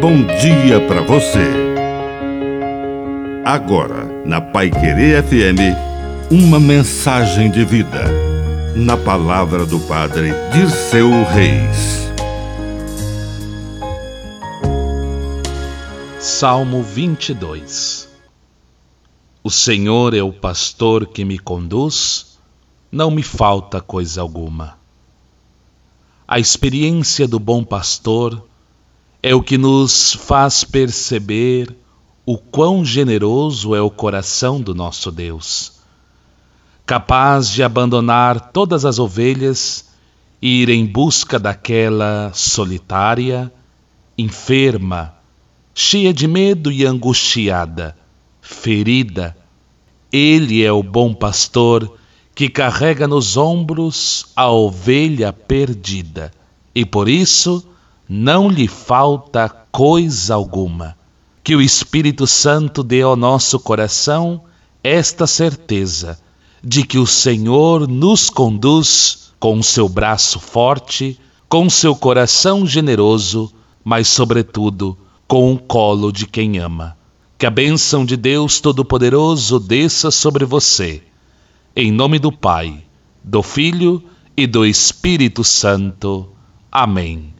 bom dia para você. Agora, na Pai Querer FM, uma mensagem de vida. Na palavra do Padre Dirceu Reis. Salmo 22 O Senhor é o pastor que me conduz, não me falta coisa alguma. A experiência do bom pastor é o que nos faz perceber o quão generoso é o coração do nosso Deus, capaz de abandonar todas as ovelhas e ir em busca daquela solitária, enferma, cheia de medo e angustiada, ferida. Ele é o bom pastor que carrega nos ombros a ovelha perdida e por isso não lhe falta coisa alguma. Que o Espírito Santo dê ao nosso coração esta certeza de que o Senhor nos conduz com o seu braço forte, com o seu coração generoso, mas, sobretudo, com o colo de quem ama. Que a bênção de Deus Todo-Poderoso desça sobre você. Em nome do Pai, do Filho e do Espírito Santo. Amém.